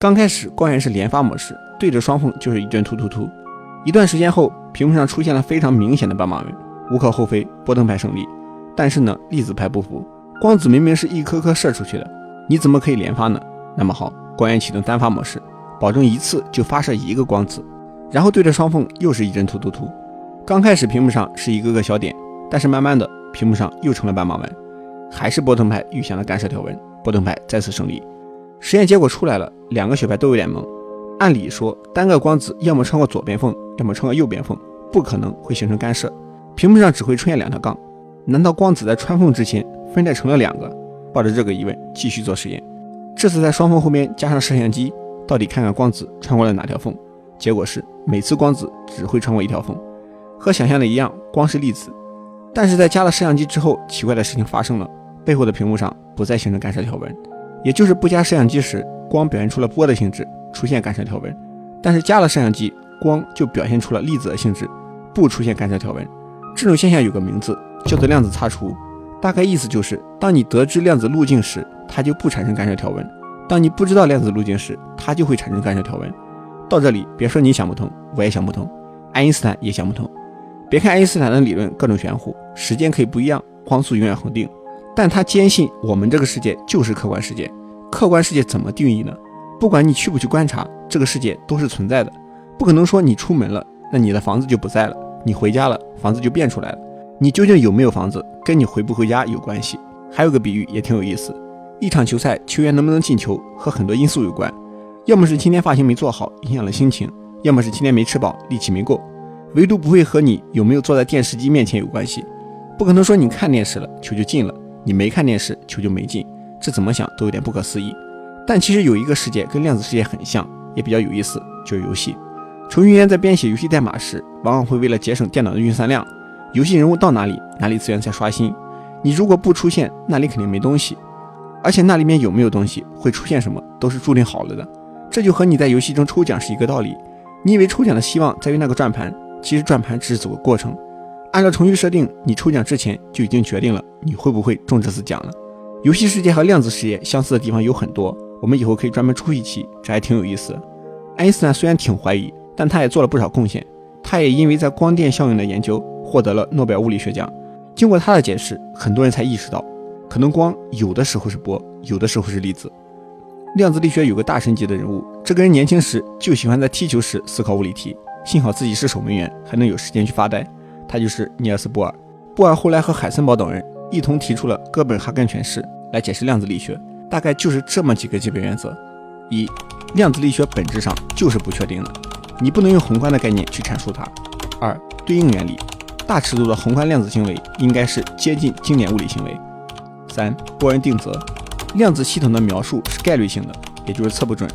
刚开始光源是连发模式，对着双缝就是一阵突突突。一段时间后，屏幕上出现了非常明显的斑马纹，无可厚非，波登牌胜利。但是呢，粒子牌不服，光子明明是一颗颗射出去的，你怎么可以连发呢？那么好，光源启动单发模式，保证一次就发射一个光子，然后对着双缝又是一阵突突突。刚开始屏幕上是一个个小点，但是慢慢的屏幕上又成了斑马纹，还是波登牌预想的干涉条纹，波登牌再次胜利。实验结果出来了，两个学派都有点懵。按理说，单个光子要么穿过左边缝，要么穿过右边缝，不可能会形成干涉。屏幕上只会出现两条杠，难道光子在穿缝之前分裂成了两个？抱着这个疑问继续做实验。这次在双缝后面加上摄像机，到底看看光子穿过了哪条缝？结果是每次光子只会穿过一条缝，和想象的一样，光是粒子。但是在加了摄像机之后，奇怪的事情发生了，背后的屏幕上不再形成干涉条纹。也就是不加摄像机时，光表现出了波的性质，出现干涉条纹；但是加了摄像机，光就表现出了粒子的性质，不出现干涉条纹。这种现象有个名字，叫做量子擦除。大概意思就是，当你得知量子路径时，它就不产生干涉条纹；当你不知道量子路径时，它就会产生干涉条纹。到这里，别说你想不通，我也想不通，爱因斯坦也想不通。别看爱因斯坦的理论各种玄乎，时间可以不一样，光速永远恒定。但他坚信我们这个世界就是客观世界，客观世界怎么定义呢？不管你去不去观察，这个世界都是存在的。不可能说你出门了，那你的房子就不在了；你回家了，房子就变出来了。你究竟有没有房子，跟你回不回家有关系。还有个比喻也挺有意思：一场球赛，球员能不能进球和很多因素有关，要么是今天发型没做好影响了心情，要么是今天没吃饱力气没够，唯独不会和你有没有坐在电视机面前有关系。不可能说你看电视了，球就进了。你没看电视，球就没进，这怎么想都有点不可思议。但其实有一个世界跟量子世界很像，也比较有意思，就是游戏。程序员在编写游戏代码时，往往会为了节省电脑的运算量，游戏人物到哪里，哪里资源在刷新。你如果不出现，那里肯定没东西。而且那里面有没有东西，会出现什么，都是注定好了的。这就和你在游戏中抽奖是一个道理。你以为抽奖的希望在于那个转盘，其实转盘只是走个过程。按照程序设定，你抽奖之前就已经决定了你会不会中这次奖了。游戏世界和量子世界相似的地方有很多，我们以后可以专门出一期，这还挺有意思。爱因斯坦虽然挺怀疑，但他也做了不少贡献。他也因为在光电效应的研究获得了诺贝尔物理学奖。经过他的解释，很多人才意识到，可能光有的时候是波，有的时候是粒子。量子力学有个大神级的人物，这个人年轻时就喜欢在踢球时思考物理题，幸好自己是守门员，还能有时间去发呆。他就是尼尔斯·波尔。波尔后来和海森堡等人一同提出了哥本哈根诠释来解释量子力学，大概就是这么几个基本原则：一、量子力学本质上就是不确定的，你不能用宏观的概念去阐述它；二、对应原理，大尺度的宏观量子行为应该是接近经典物理行为；三、波恩定则，量子系统的描述是概率性的，也就是测不准；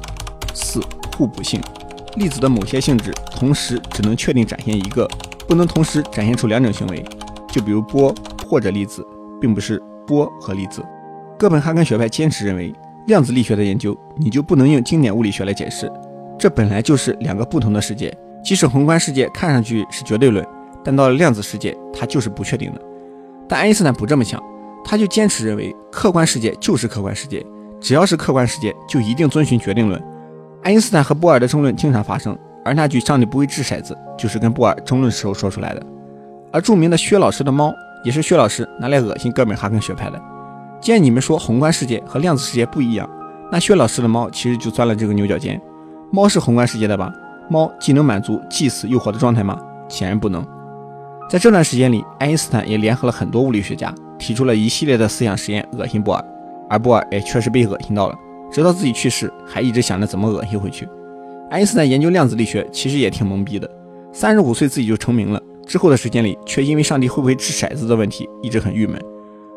四、互补性，粒子的某些性质同时只能确定展现一个。不能同时展现出两种行为，就比如波或者粒子，并不是波和粒子。哥本哈根学派坚持认为，量子力学的研究你就不能用经典物理学来解释，这本来就是两个不同的世界。即使宏观世界看上去是绝对论，但到了量子世界，它就是不确定的。但爱因斯坦不这么想，他就坚持认为，客观世界就是客观世界，只要是客观世界，就一定遵循决定论。爱因斯坦和波尔的争论经常发生。而那句“上帝不会掷骰子”就是跟布尔争论时候说出来的。而著名的薛老师的猫，也是薛老师拿来恶心哥本哈根学派的。既然你们说宏观世界和量子世界不一样，那薛老师的猫其实就钻了这个牛角尖。猫是宏观世界的吧？猫既能满足既死又活的状态吗？显然不能。在这段时间里，爱因斯坦也联合了很多物理学家，提出了一系列的思想实验，恶心布尔。而布尔也确实被恶心到了，直到自己去世，还一直想着怎么恶心回去。爱因斯坦研究量子力学其实也挺懵逼的，三十五岁自己就成名了，之后的时间里却因为上帝会不会掷骰子的问题一直很郁闷。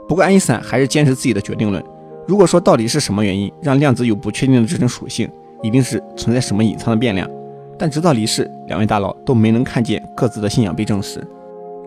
不过爱因斯坦还是坚持自己的决定论。如果说到底是什么原因让量子有不确定的这种属性，一定是存在什么隐藏的变量。但直到离世，两位大佬都没能看见各自的信仰被证实。